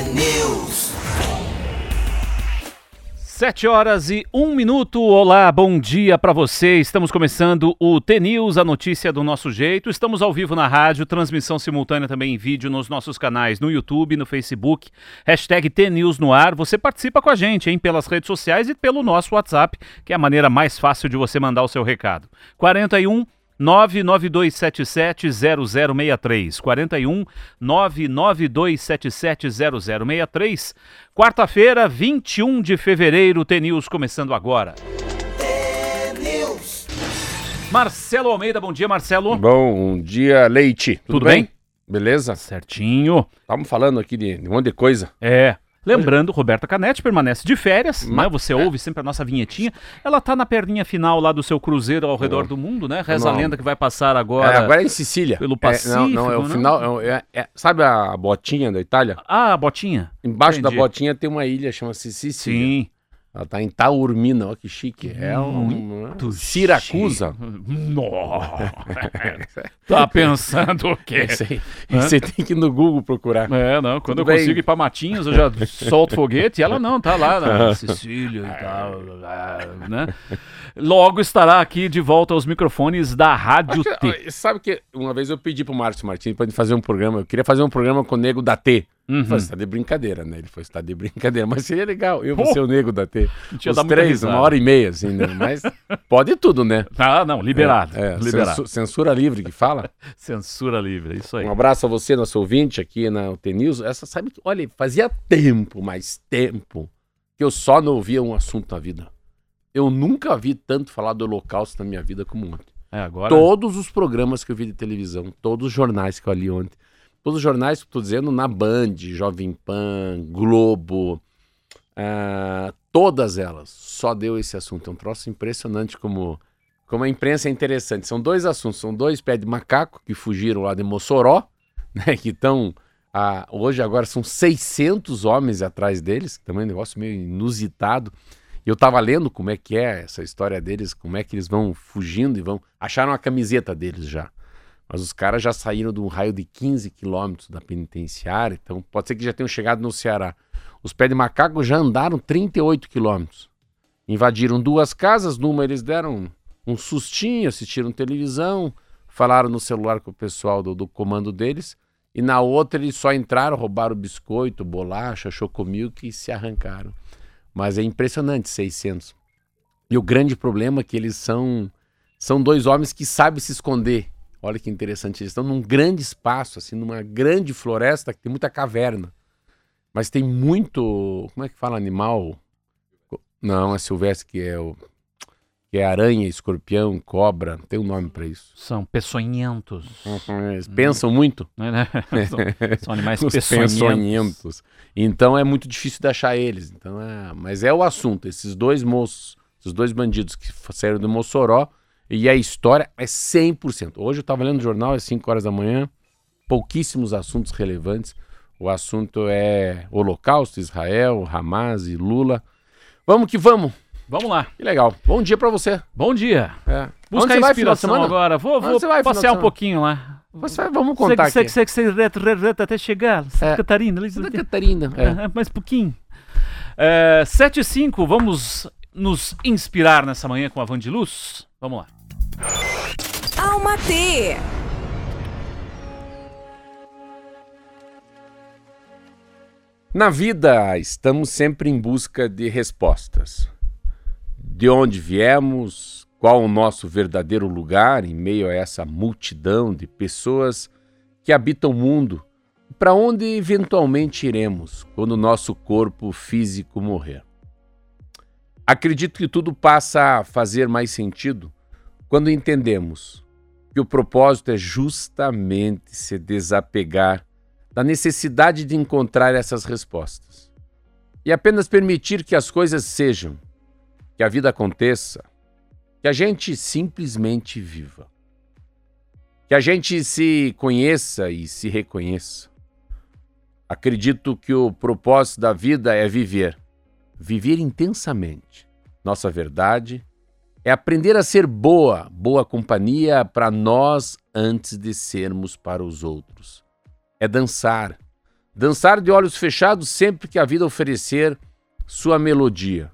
T-News. Sete horas e um minuto. Olá, bom dia para você. Estamos começando o T-News, a notícia do nosso jeito. Estamos ao vivo na rádio, transmissão simultânea também em vídeo nos nossos canais no YouTube, no Facebook. Hashtag T-News no ar. Você participa com a gente, hein? Pelas redes sociais e pelo nosso WhatsApp, que é a maneira mais fácil de você mandar o seu recado. 41 992770063. 41 992770063. Quarta-feira, 21 de fevereiro, T-News começando agora. Marcelo Almeida, bom dia, Marcelo. Bom dia, Leite. Tudo, Tudo bem? Beleza? Certinho. Estamos falando aqui de, de um monte de coisa. É. Lembrando, Roberta Canetti permanece de férias, Ma- né? Você ouve sempre a nossa vinhetinha. Ela tá na perninha final lá do seu cruzeiro ao redor do mundo, né? Reza a Não. lenda que vai passar É, agora. agora é em Sicília. pelo É, não, não, é o Pacífico, final. é- é- sabe a botinha da Itália? Ah, a botinha. Embaixo Entendi. da botinha tem uma ilha, chama-se Sicília. Sim. Ela tá em Taormina, olha que chique. É um. Muito Siracusa. Nossa. tá pensando o quê? Você tem que ir no Google procurar. É, não, quando Tudo eu bem. consigo ir pra Matinhos, eu já solto foguete e ela não, tá lá na Sicília e tal, né? Logo estará aqui de volta aos microfones da Rádio Acho T. Sabe que uma vez eu pedi pro Márcio Martins pra ele fazer um programa. Eu queria fazer um programa com o nego da T. Uhum. Falei, você tá de brincadeira, né? Ele falou, você tá de brincadeira, mas seria legal. Eu vou ser o nego da T. Os três, uma hora e meia, assim, né? Mas pode tudo, né? Ah, não, liberado. É, é, liberado. censu- censura livre que fala. Censura livre, é isso aí. Um abraço a você, nosso ouvinte aqui na UT News. Essa, sabe que, olha, fazia tempo, mais tempo, que eu só não ouvia um assunto na vida. Eu nunca vi tanto falar do Holocausto na minha vida como ontem. É, agora. Todos os programas que eu vi de televisão, todos os jornais que eu li ontem, todos os jornais que tô dizendo na Band, Jovem Pan, Globo, ah, todas elas, só deu esse assunto. É um troço impressionante como, como a imprensa é interessante. São dois assuntos, são dois pés de macaco que fugiram lá de Mossoró, né, que estão... ah, hoje agora são 600 homens atrás deles, que também é um negócio meio inusitado. Eu tava lendo como é que é essa história deles, como é que eles vão fugindo e vão. Acharam a camiseta deles já. Mas os caras já saíram de um raio de 15 quilômetros da penitenciária, então pode ser que já tenham chegado no Ceará. Os pés de macaco já andaram 38 quilômetros. Invadiram duas casas, numa eles deram um sustinho, assistiram televisão, falaram no celular com o pessoal do, do comando deles, e na outra eles só entraram, roubaram biscoito, bolacha, chocomilk e se arrancaram. Mas é impressionante, 600. E o grande problema é que eles são são dois homens que sabem se esconder. Olha que interessante, eles estão num grande espaço, assim, numa grande floresta que tem muita caverna. Mas tem muito, como é que fala animal? Não, é silvestre que é o que é aranha, escorpião, cobra, tem um nome para isso. São peçonhentos. Eles pensam muito. Né? São, são animais Os peçonhentos. peçonhentos. Então é muito difícil de achar eles. Então é... Mas é o assunto. Esses dois moços, esses dois bandidos que saíram do Mossoró, e a história é 100%. Hoje eu estava lendo o jornal às 5 horas da manhã, pouquíssimos assuntos relevantes. O assunto é Holocausto, Israel, Hamas e Lula. Vamos que vamos. Vamos lá. Que legal. Bom dia para você. Bom dia. É. Busca Onde inspiração agora. Vou, vou passear um pouquinho lá. Você vai- vamos contar sei, aqui. reto, reto, reto até chegar. Santa É. Catarina. Santa Catarina. É. É, mais pouquinho. É, 7 e 5, vamos nos inspirar nessa manhã com a Van de Luz? Vamos lá. Alma T. Na vida, estamos sempre em busca de respostas. De onde viemos, qual o nosso verdadeiro lugar em meio a essa multidão de pessoas que habitam o mundo, para onde eventualmente iremos quando nosso corpo físico morrer. Acredito que tudo passa a fazer mais sentido quando entendemos que o propósito é justamente se desapegar da necessidade de encontrar essas respostas e apenas permitir que as coisas sejam, que a vida aconteça, que a gente simplesmente viva, que a gente se conheça e se reconheça. Acredito que o propósito da vida é viver, viver intensamente. Nossa verdade é aprender a ser boa, boa companhia para nós antes de sermos para os outros é dançar, Dançar de olhos fechados sempre que a vida oferecer sua melodia.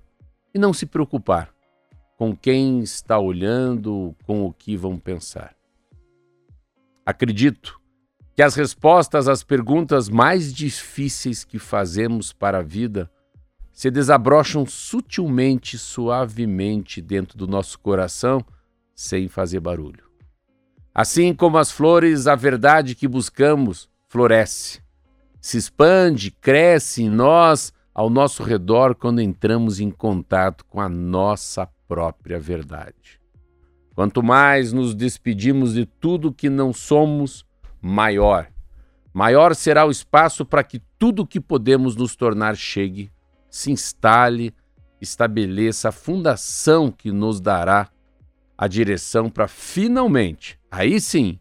E não se preocupar com quem está olhando, com o que vão pensar. Acredito que as respostas às perguntas mais difíceis que fazemos para a vida se desabrocham sutilmente, suavemente dentro do nosso coração, sem fazer barulho. Assim como as flores, a verdade que buscamos floresce, se expande, cresce em nós, ao nosso redor, quando entramos em contato com a nossa própria verdade. Quanto mais nos despedimos de tudo que não somos, maior. Maior será o espaço para que tudo que podemos nos tornar chegue se instale, estabeleça a fundação que nos dará a direção para finalmente, aí sim,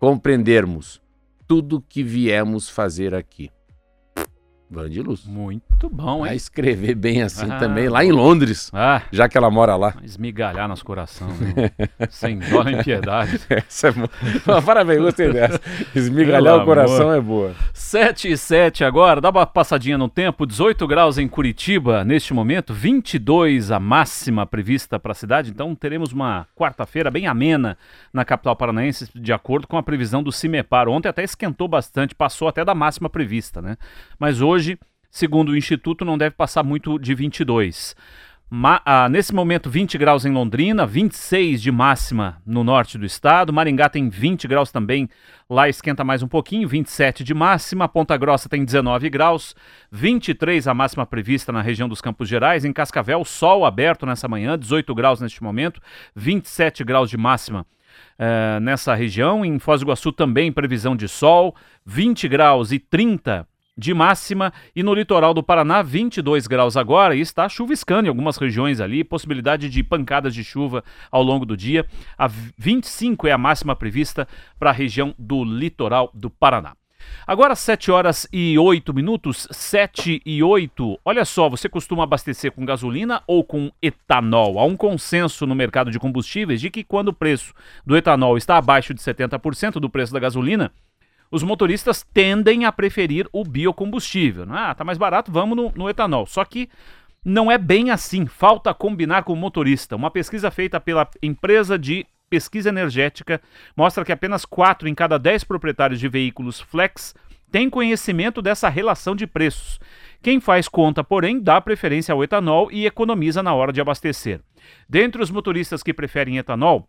compreendermos tudo que viemos fazer aqui. Vandilus. Muito bom, hein? Vai escrever bem assim ah, também, lá em Londres, ah, já que ela mora lá. Esmigalhar nosso coração, né? sem dó nem piedade. Essa é boa. Parabéns, gostei dessa. Esmigalhar Pelo o coração amor. é boa. 7 e 7 agora, dá uma passadinha no tempo, 18 graus em Curitiba neste momento, 22 a máxima prevista para a cidade, então teremos uma quarta-feira bem amena na capital paranaense, de acordo com a previsão do CIMEPAR. Ontem até esquentou bastante, passou até da máxima prevista, né? Mas hoje hoje, segundo o Instituto, não deve passar muito de 22. Ma ah, nesse momento, 20 graus em Londrina, 26 de máxima no norte do estado. Maringá tem 20 graus também, lá esquenta mais um pouquinho, 27 de máxima. Ponta Grossa tem 19 graus, 23 a máxima prevista na região dos Campos Gerais. Em Cascavel, sol aberto nessa manhã, 18 graus neste momento, 27 graus de máxima. Uh, nessa região, em Foz do Iguaçu também previsão de sol, 20 graus e 30 de máxima e no litoral do Paraná 22 graus agora e está chuviscando em algumas regiões ali, possibilidade de pancadas de chuva ao longo do dia. A 25 é a máxima prevista para a região do litoral do Paraná. Agora 7 horas e 8 minutos, 7 e 8. Olha só, você costuma abastecer com gasolina ou com etanol? Há um consenso no mercado de combustíveis de que quando o preço do etanol está abaixo de 70% do preço da gasolina, os motoristas tendem a preferir o biocombustível. Ah, tá mais barato, vamos no, no etanol. Só que não é bem assim. Falta combinar com o motorista. Uma pesquisa feita pela empresa de pesquisa energética mostra que apenas 4 em cada 10 proprietários de veículos flex têm conhecimento dessa relação de preços. Quem faz conta, porém, dá preferência ao etanol e economiza na hora de abastecer. Dentre os motoristas que preferem etanol,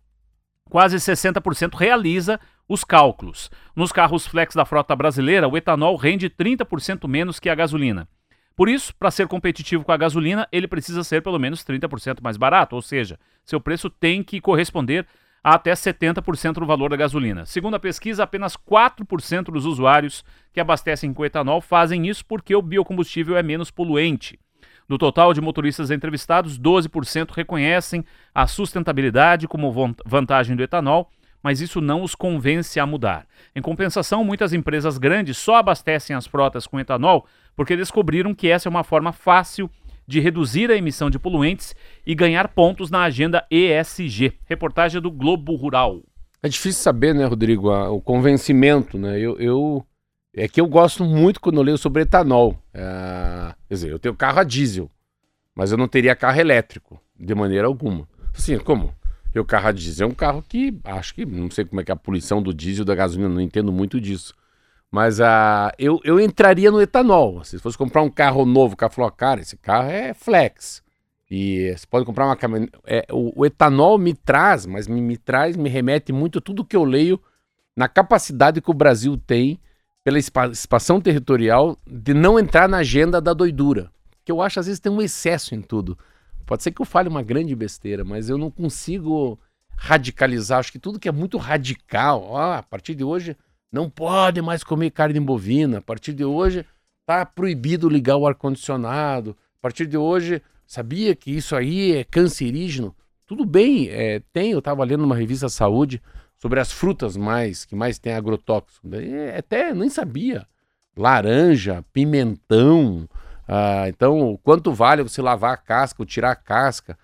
quase 60% realiza os cálculos. Nos carros flex da frota brasileira, o etanol rende 30% menos que a gasolina. Por isso, para ser competitivo com a gasolina, ele precisa ser pelo menos 30% mais barato, ou seja, seu preço tem que corresponder a até 70% do valor da gasolina. Segundo a pesquisa, apenas 4% dos usuários que abastecem com etanol fazem isso porque o biocombustível é menos poluente. Do total de motoristas entrevistados, 12% reconhecem a sustentabilidade como vantagem do etanol mas isso não os convence a mudar. Em compensação, muitas empresas grandes só abastecem as frotas com etanol porque descobriram que essa é uma forma fácil de reduzir a emissão de poluentes e ganhar pontos na agenda ESG. Reportagem do Globo Rural. É difícil saber, né, Rodrigo, o convencimento, né? Eu, eu, é que eu gosto muito quando eu leio sobre etanol. É, quer dizer, eu tenho carro a diesel, mas eu não teria carro elétrico, de maneira alguma. Assim, como? E o carro a diesel é um carro que acho que não sei como é que é a poluição do diesel da gasolina, não entendo muito disso. Mas uh, eu, eu entraria no etanol. Se fosse comprar um carro novo, o cara falou, cara, esse carro é flex. E você pode comprar uma caminhonete. É, o, o, etanol me traz, mas me, me traz, me remete muito tudo que eu leio na capacidade que o Brasil tem pela expansão territorial de não entrar na agenda da doidura. Que eu acho às vezes tem um excesso em tudo. Pode ser que eu fale uma grande besteira, mas eu não consigo radicalizar. Acho que tudo que é muito radical, ó, a partir de hoje não pode mais comer carne bovina. A partir de hoje tá proibido ligar o ar condicionado. A partir de hoje, sabia que isso aí é cancerígeno? Tudo bem, é, tem. Eu estava lendo uma revista Saúde sobre as frutas mais que mais tem agrotóxico. Até nem sabia. Laranja, pimentão, ah, então, quanto vale você lavar a casca ou tirar a casca?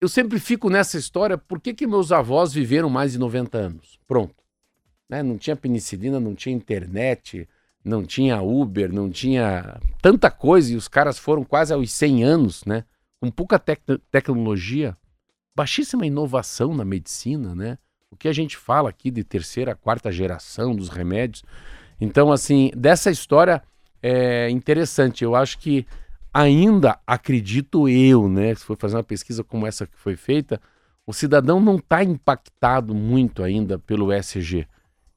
Eu sempre fico nessa história, por que, que meus avós viveram mais de 90 anos? Pronto. Né? Não tinha penicilina, não tinha internet, não tinha Uber, não tinha tanta coisa, e os caras foram quase aos 100 anos, né? Com pouca tec tecnologia, baixíssima inovação na medicina, né? O que a gente fala aqui de terceira, quarta geração dos remédios. Então, assim, dessa história é interessante. Eu acho que ainda acredito eu, né? Se for fazer uma pesquisa como essa que foi feita, o cidadão não está impactado muito ainda pelo SG.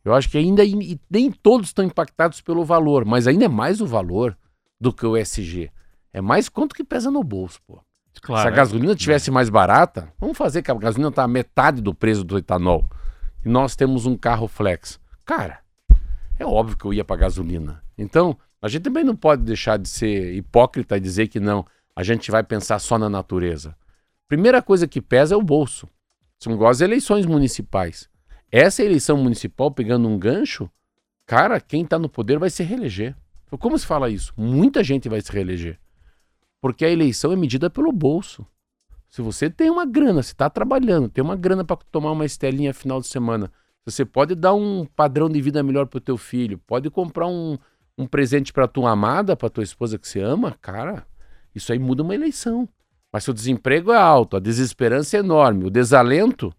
Eu acho que ainda nem todos estão impactados pelo valor, mas ainda é mais o valor do que o SG. É mais quanto que pesa no bolso, pô. Claro, Se a gasolina tivesse mais barata, vamos fazer que a gasolina está metade do preço do etanol. E nós temos um carro flex. Cara, é óbvio que eu ia para gasolina. Então, a gente também não pode deixar de ser hipócrita e dizer que não, a gente vai pensar só na natureza. Primeira coisa que pesa é o bolso. São igual as eleições municipais. Essa eleição municipal, pegando um gancho, cara, quem está no poder vai se reeleger. Como se fala isso? Muita gente vai se reeleger. Porque a eleição é medida pelo bolso. Se você tem uma grana, se está trabalhando, tem uma grana para tomar uma estelinha final de semana, você pode dar um padrão de vida melhor para o teu filho, pode comprar um, um presente para tua amada, para tua esposa que você ama, cara, isso aí muda uma eleição. Mas se o desemprego é alto, a desesperança é enorme, o desalento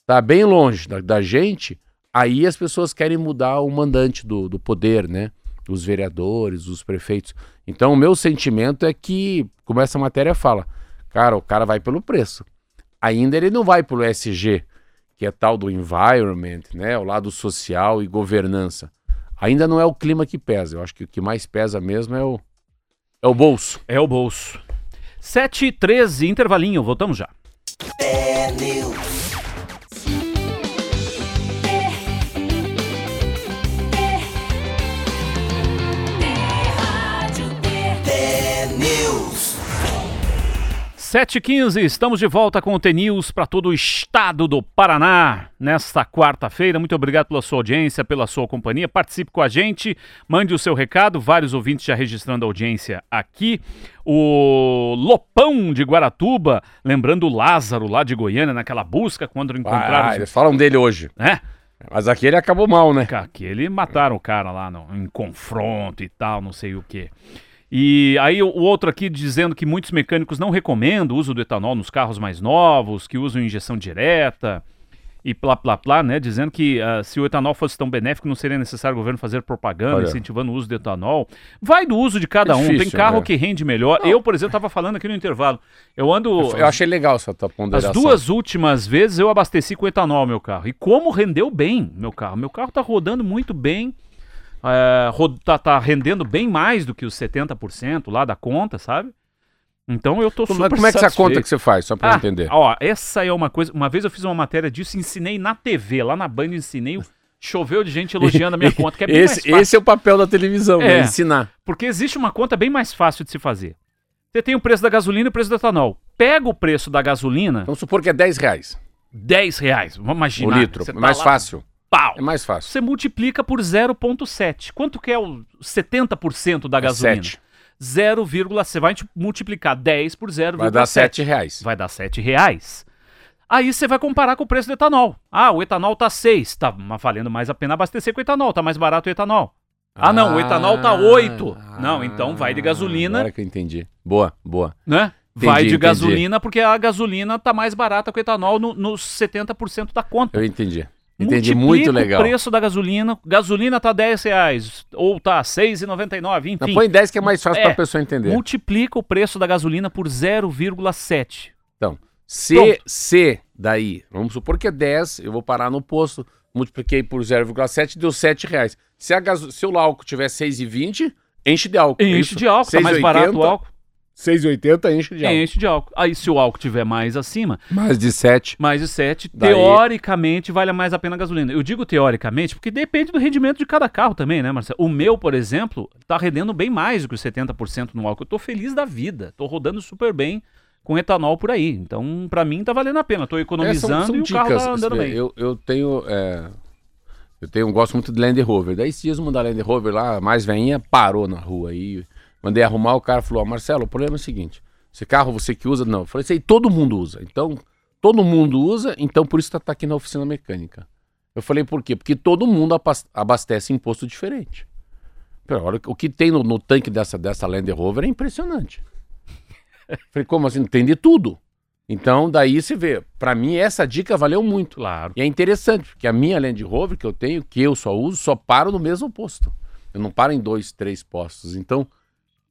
está bem longe da, da, gente, aí as pessoas querem mudar o mandante do, do poder, né? Os vereadores, os prefeitos. Então, o meu sentimento é que, como essa matéria fala, cara, o cara vai pelo preço. Ainda ele não vai pelo SG, que é tal do environment, né? O lado social e governança. Ainda não é o clima que pesa. Eu acho que o que mais pesa mesmo é o, é o bolso. É o bolso. 7 e 13, intervalinho, voltamos já. É 7h15, estamos de volta com o TNews para todo o estado do Paraná nesta quarta-feira. Muito obrigado pela sua audiência, pela sua companhia. Participe com a gente, mande o seu recado. Vários ouvintes já registrando a audiência aqui. O Lopão de Guaratuba, lembrando o Lázaro lá de Goiânia, naquela busca quando encontraram. Ah, eles falam dele hoje. É? Mas aquele acabou mal, né? Aquele mataram o cara lá no, em confronto e tal, não sei o quê. E aí o outro aqui dizendo que muitos mecânicos não recomendam o uso do etanol nos carros mais novos, que usam injeção direta e plá, plá, plá, né? Dizendo que uh, se o etanol fosse tão benéfico, não seria necessário o governo fazer propaganda, Olha. incentivando o uso do etanol. Vai do uso de cada É um. Tem difícil, carro né? que rende melhor. Eu, por exemplo, estava falando aqui no intervalo. Eu ando. Eu achei legal essa tua As ponderação. duas últimas vezes eu abasteci com etanol meu carro. E como rendeu bem meu carro. Meu carro tá rodando muito bem. É, tá, tá rendendo bem mais do que os 70% lá da conta, sabe? Então eu tô Como, super como é que essa satisfeito. conta que você faz, só pra eu Ah, entender? Ó, essa é uma coisa. Uma vez eu fiz uma matéria disso, ensinei na TV, lá na Band, ensinei. Choveu de gente elogiando a minha conta, que é bem mais esse, fácil. esse é o papel da televisão, É. né? Ensinar. Porque existe uma conta bem mais fácil de se fazer. Você tem o preço da gasolina e o preço do etanol. Pega o preço da gasolina, Vamos supor que é 10 reais 10 reais. Vamos o imaginar. litro. Você É tá mais lá, fácil. Pau. É mais fácil. Você multiplica por 0,7. Quanto que é o 70% da É gasolina? sete. 0, você vai multiplicar 10 por 0,7. Vai dar 7 reais. Vai dar 7 reais. Aí você vai comparar com o preço do etanol. Ah, o etanol tá 6. Tá valendo mais a pena abastecer com o etanol. Tá mais barato o etanol. Ah, não, o etanol tá 8. Não, então vai de gasolina, Agora que eu entendi. Boa, boa. né? Entendi, vai de entendi. gasolina porque a gasolina tá mais barata que o etanol no- nos 70% da conta. Eu entendi. Entendi muito legal. o preço da gasolina. Gasolina tá 10 reais. Ou tá 6,99, Não, enfim. põe 10 que é mais fácil É. pra pessoa entender. Multiplica o preço da gasolina por 0,7. Então, se, Pronto. se daí, vamos supor que é 10, eu vou parar no posto, multipliquei por 0,7, deu 7 reais. Se, a gaso... se o álcool tiver 6,20, enche de álcool. Enche isso? de álcool, tá mais 6,80, barato o álcool. 6,80 enche de álcool. Enche de álcool. Aí se o álcool tiver mais acima, Mais de 7. mais de 7, Daí- teoricamente vale mais a pena a gasolina. Eu digo teoricamente porque depende do rendimento de cada carro também, né, Marcelo? O meu, por exemplo, tá rendendo bem mais do que os 70% no álcool. Eu tô feliz da vida, tô rodando super bem com etanol por aí. Então, pra mim tá valendo a pena. Tô economizando e o carro tá andando bem. Eu, eu tenho. é, eu tenho, gosto muito de Land Rover. Daí esses dias uma da Land Rover lá, mais veinha, parou na rua aí. Mandei arrumar, o cara falou: "Ó, Marcelo, o problema é o seguinte: esse carro você que usa? Não. Eu falei: aí todo mundo usa. Então, todo mundo usa, então por isso tá, tá aqui na oficina mecânica. Eu falei: Por quê? Porque todo mundo abastece em posto diferente. Pera, olha, o que tem no, no tanque dessa, dessa Land Rover é impressionante. Falei, como assim? Tem de tudo. Então, daí você vê. Pra mim, essa dica valeu muito. Claro. E é interessante, porque a minha Land Rover que eu tenho, que eu só uso, só paro no mesmo posto. Eu não paro em dois, três postos. Então,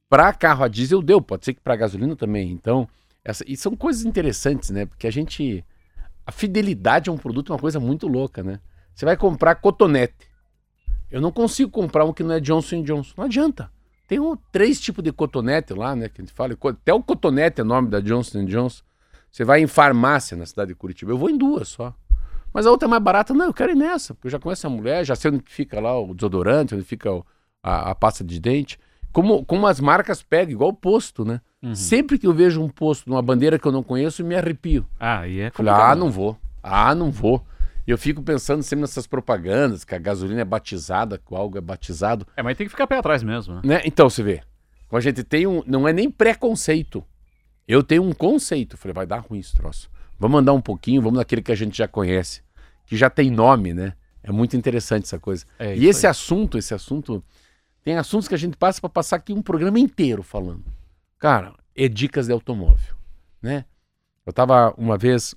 para carro a diesel deu, pode ser que para gasolina também. Então, essa, e são coisas interessantes, né? Porque a gente. A fidelidade a um produto é uma coisa muito louca, né? Você vai comprar cotonete. Eu não consigo comprar um que não é Johnson Johnson. Não adianta. Tem um, três tipos de cotonete lá, né? Que a gente fala. Até o cotonete é nome da Johnson Johnson. Você vai em farmácia na cidade de Curitiba. Eu vou em duas só. Mas a outra é mais barata. Não, eu quero ir nessa. Porque eu já conheço a mulher, já sei onde fica lá o desodorante, onde fica o, a, a, pasta de dente. Como, como as marcas pegam, igual o posto, né? Uhum. Sempre que eu vejo um posto numa bandeira que eu não conheço, eu me arrepio. Ah, e é Falei, ah, não vou. Ah, não vou. E eu fico pensando sempre nessas propagandas, que a gasolina é batizada, que o algo é batizado. É, mas tem que ficar pé atrás mesmo, né? né? Então, você vê. A gente tem um. Não é nem preconceito. Eu tenho um conceito. Falei, vai dar ruim esse troço. Vamos andar um pouquinho, vamos naquele que a gente já conhece, que já tem nome, né? É muito interessante essa coisa. É e esse aí. assunto, esse assunto, tem assuntos que a gente passa para passar aqui um programa inteiro falando. Cara, é dicas de automóvel, né? Eu tava uma vez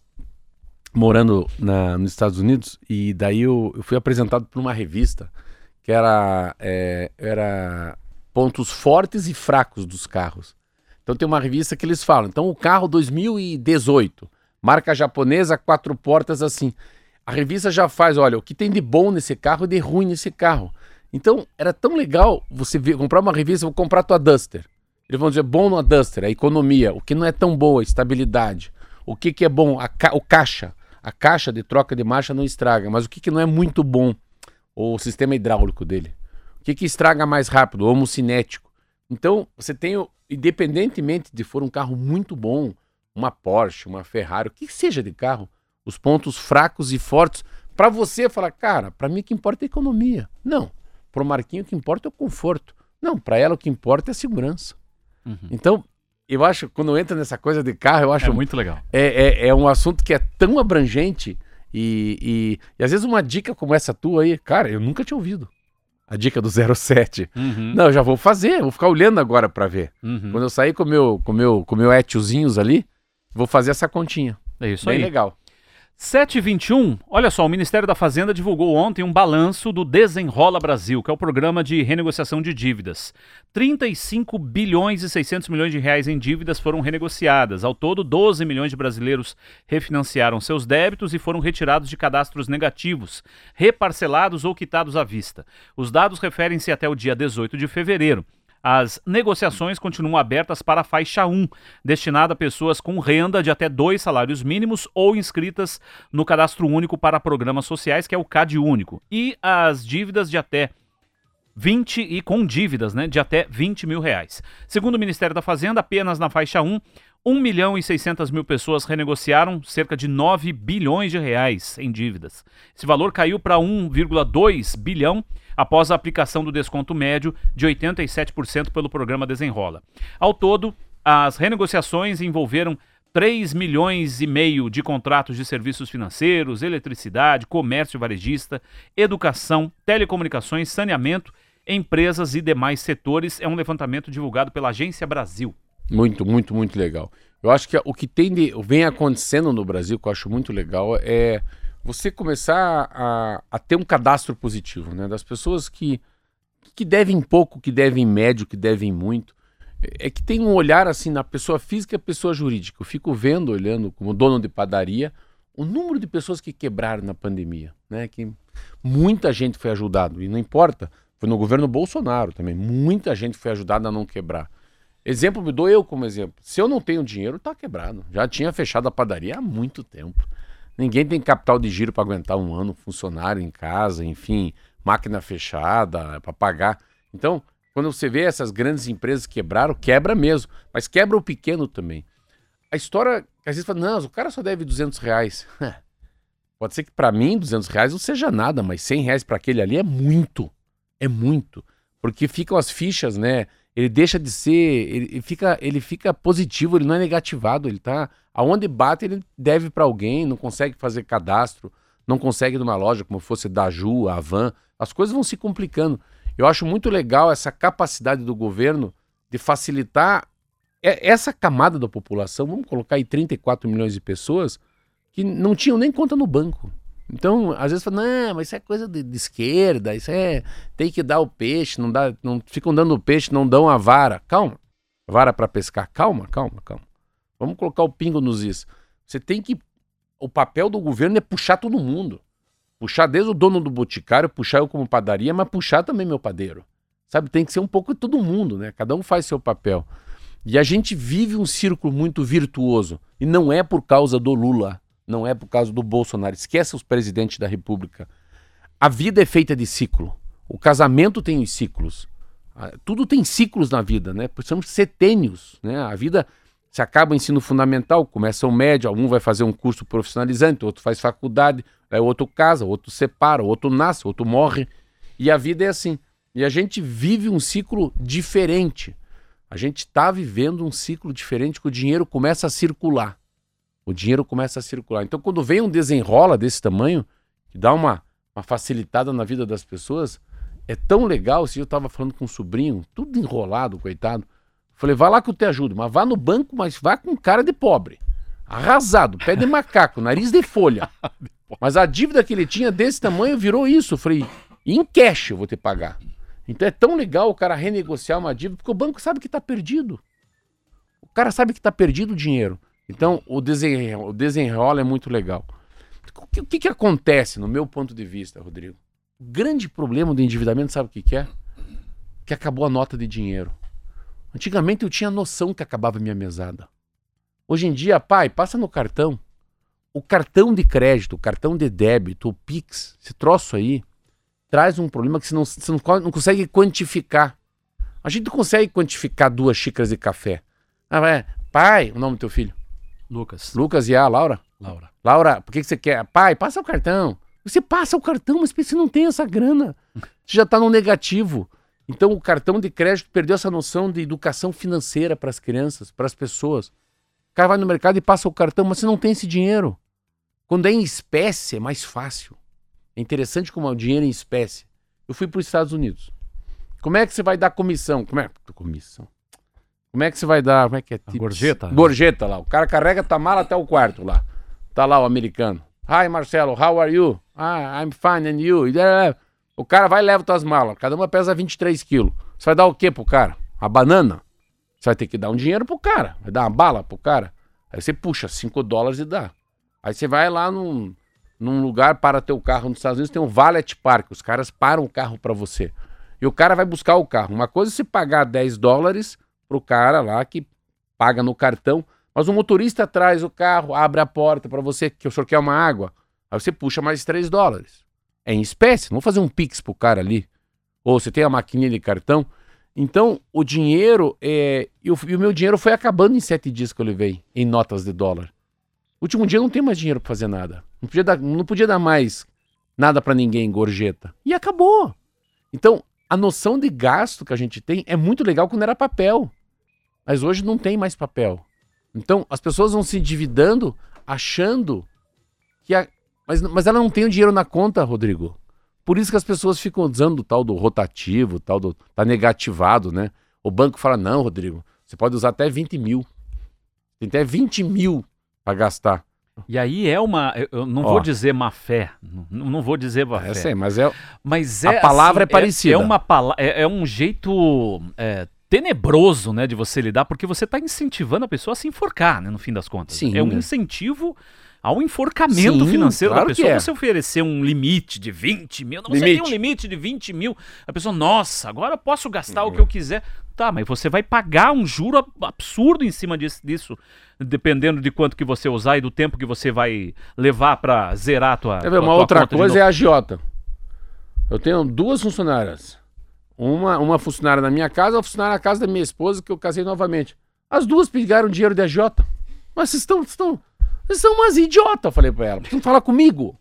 morando na, nos Estados Unidos e daí eu, eu fui apresentado por uma revista que era, é, era pontos fortes e fracos dos carros. Então tem uma revista que eles falam. Então o carro 2018, marca japonesa, quatro portas assim. A revista já faz, olha, o que tem de bom nesse carro e de ruim nesse carro. Então era tão legal você ver, comprar uma revista, vou comprar tua Duster. Eles vão dizer bom no Duster, a economia, o que não é tão boa, a estabilidade. O que, que é bom, a ca o caixa. A caixa de troca de marcha não estraga, mas o que, que não é muito bom? O sistema hidráulico dele. O que, que estraga mais rápido? O homocinético. Então, você tem, independentemente de for um carro muito bom, uma Porsche, uma Ferrari, o que seja de carro, os pontos fracos e fortes, para você falar, cara, para mim que importa é a economia. Não. Para o Marquinho o que importa é o conforto. Não, para ela o que importa é a segurança. Uhum. Então, eu acho, quando entra nessa coisa de carro, eu acho. É muito legal. É, é, é um assunto que é tão abrangente e, e, e, às vezes uma dica como essa tua aí, cara, eu nunca tinha ouvido. A dica do 07. Uhum. Não, eu já vou fazer, vou ficar olhando agora para ver. Uhum. Quando eu sair com meu, com meu, com meu etiozinhos ali, vou fazer essa continha. É isso Bem aí. legal. 721, olha só, o Ministério da Fazenda divulgou ontem um balanço do Desenrola Brasil, que é o programa de renegociação de dívidas. 35 bilhões e 600 milhões de reais em dívidas foram renegociadas. Ao todo, 12 milhões de brasileiros refinanciaram seus débitos e foram retirados de cadastros negativos, reparcelados ou quitados à vista. Os dados referem-se até o dia 18 de fevereiro. As negociações continuam abertas para a faixa 1, destinada a pessoas com renda de até dois salários mínimos ou inscritas no Cadastro Único para Programas Sociais, que é o CAD Único, e as dívidas de até 20 e com dívidas né, de até 20 mil reais. Segundo o Ministério da Fazenda, apenas na faixa 1, 1 milhão e 600 mil pessoas renegociaram cerca de 9 bilhões de reais em dívidas. Esse valor caiu para 1,2 bilhão após a aplicação do desconto médio de 87% pelo programa Desenrola. Ao todo, as renegociações envolveram 3 milhões e meio de contratos de serviços financeiros, eletricidade, comércio varejista, educação, telecomunicações, saneamento, empresas e demais setores. É um levantamento divulgado pela Agência Brasil. Muito, muito, muito legal. Eu acho que o que tem de, vem acontecendo no Brasil, que eu acho muito legal, é você começar a, a ter um cadastro positivo, né? Das pessoas que, que devem pouco, que devem médio, que devem muito. É que tem um olhar assim na pessoa física e pessoa jurídica. Eu fico vendo, olhando como dono de padaria, o número de pessoas que quebraram na pandemia, né? Que muita gente foi ajudado e não importa. Foi no governo Bolsonaro também. Muita gente foi ajudada a não quebrar. Exemplo, me dou eu como exemplo. Se eu não tenho dinheiro, tá quebrado. Já tinha fechado a padaria há muito tempo. Ninguém tem capital de giro para aguentar um ano, funcionário em casa, enfim, máquina fechada para pagar. Então, quando você vê essas grandes empresas quebraram, quebra mesmo, mas quebra o pequeno também. A história, às vezes fala, não, o cara só deve 200 reais. Pode ser que para mim 200 reais não seja nada, mas 100 reais para aquele ali é muito, é muito, porque ficam as fichas, né? Ele deixa de ser, ele fica, ele fica positivo, ele não é negativado, ele tá aonde bate ele deve para alguém, não consegue fazer cadastro, não consegue numa loja como fosse da Ju, a Van, as coisas vão se complicando. Eu acho muito legal essa capacidade do governo de facilitar essa camada da população, vamos colocar aí 34 milhões de pessoas, que não tinham nem conta no banco. Então, às vezes fala, não, mas isso é coisa de, de esquerda, isso é. Tem que dar o peixe, não dá. Não ficam dando o peixe, não dão a vara. Calma. Vara para pescar. Calma, calma, calma. Vamos colocar o pingo nos is. Você tem que. O papel do governo é puxar todo mundo. Puxar desde o dono do boticário, puxar eu como padaria, mas puxar também meu padeiro. Sabe, tem que ser um pouco de todo mundo, né? Cada um faz seu papel. E a gente vive um círculo muito virtuoso. E não é por causa do Lula, não é por causa do Bolsonaro. Esqueça os presidentes da República. A vida é feita de ciclo. O casamento tem os ciclos. Ah, Tudo tem ciclos na vida, né? Ser setênios, né? A vida se acaba o ensino fundamental, começa o médio, um vai fazer um curso profissionalizante, outro faz faculdade, aí outro casa, outro separa, outro nasce, outro morre. E a vida é assim. E a gente vive um ciclo diferente. A gente está vivendo um ciclo diferente que o dinheiro começa a circular. O dinheiro começa a circular. Então, quando vem um desenrola desse tamanho, que dá uma, uma facilitada na vida das pessoas, é tão legal. Se eu estava falando com um sobrinho, tudo enrolado, coitado. Falei, vai lá que eu te ajudo, mas vá no banco, mas vá com cara de pobre. Arrasado, pé de macaco, nariz de folha. Mas a dívida que ele tinha desse tamanho virou isso. Falei, em cash eu vou te pagar. Então é tão legal o cara renegociar uma dívida, porque o banco sabe que está perdido. O cara sabe que está perdido o dinheiro. Então o, desen, o desenrola é muito legal. O que, o que, que acontece, no meu ponto de vista, Rodrigo? O grande problema do endividamento, sabe o que, que é? Que acabou a nota de dinheiro. Antigamente eu tinha noção que acabava a minha mesada. Hoje em dia, pai, passa no cartão. O cartão de crédito, o cartão de débito, o Pix, esse troço aí, traz um problema que você não, você não consegue quantificar. A gente não consegue quantificar duas xícaras de café. Ah, é, pai, o nome do teu filho? Lucas. Lucas e a Laura? Laura. Laura, por que, que você quer? Pai, passa o cartão. Você passa o cartão, mas você não tem essa grana. Você já está no negativo. Então o cartão de crédito perdeu essa noção de educação financeira para as crianças, para as pessoas. O cara vai no mercado e passa o cartão, mas você não tem esse dinheiro. Quando é em espécie, é mais fácil. É interessante como é o dinheiro em espécie. Eu fui para os Estados Unidos. Como é que você vai dar comissão? Como é comissão? Como é que você vai dar? Como é que é? Tips? gorjeta? Gorjeta lá. O cara carrega tua mala até o quarto lá. Tá lá o americano. Hi, Marcelo, how are you? Ah, I'm fine, and you? E, é, O cara vai e leva tuas malas. Cada uma pesa 23 quilos. Você vai dar o quê pro cara? A banana? Você vai ter que dar um dinheiro pro cara. Vai dar uma bala pro cara. Aí você puxa 5 dólares e dá. Aí você vai lá num, num lugar para teu carro nos Estados Unidos, tem um valet park. Os caras param o carro para você. E o cara vai buscar o carro. Uma coisa é você pagar 10 dólares pro cara lá que paga no cartão, mas o motorista traz o carro, abre a porta para você, que o senhor quer uma água. Aí você puxa mais 3 dólares. É em espécie, não vou fazer um pix pro cara ali. Ou você tem a maquininha de cartão. Então, o dinheiro, é... e, o, o meu dinheiro foi acabando em sete dias que eu levei, em notas de dólar. Último dia eu não tenho mais dinheiro pra fazer nada. Não podia dar, não podia dar mais nada pra ninguém, gorjeta. E acabou. Então, a noção de gasto que a gente tem é muito legal quando era papel. Mas hoje não tem mais papel. Então, as pessoas vão se endividando achando que a... mas, mas ela não tem o dinheiro na conta, Rodrigo. Por isso que as pessoas ficam usando o tal do rotativo, tal do. tá negativado, né? O banco fala: não, Rodrigo, você pode usar até 20 mil. Tem até 20 mil para gastar. E aí é uma. eu- não Ó. vou dizer má fé. Não, não vou dizer má É, fé. sei, mas é. Mas A é, palavra é assim, parecida. É, uma é, é um jeito é, tenebroso, né, de você lidar, porque você está incentivando a pessoa a se enforcar, né, no fim das contas. Sim, é um incentivo ao enforcamento Sim, financeiro claro da que pessoa. é. Você oferecer um limite de 20 mil. Não, você Limite. tem um limite de 20 mil. A pessoa, nossa, agora eu posso gastar o que eu quiser. Tá, mas você vai pagar um juro ab- absurdo em cima disso, dependendo de quanto que você usar e do tempo que você vai levar para zerar a tua, Quer ver, uma tua outra coisa é a agiota. Eu tenho duas funcionárias. Uma, uma funcionária na minha casa, uma funcionária na casa da minha esposa, que eu casei novamente. As duas pegaram dinheiro de agiota. Mas vocês estão. Estão vocês são umas idiotas, eu falei pra ela. Vocês não falar comigo.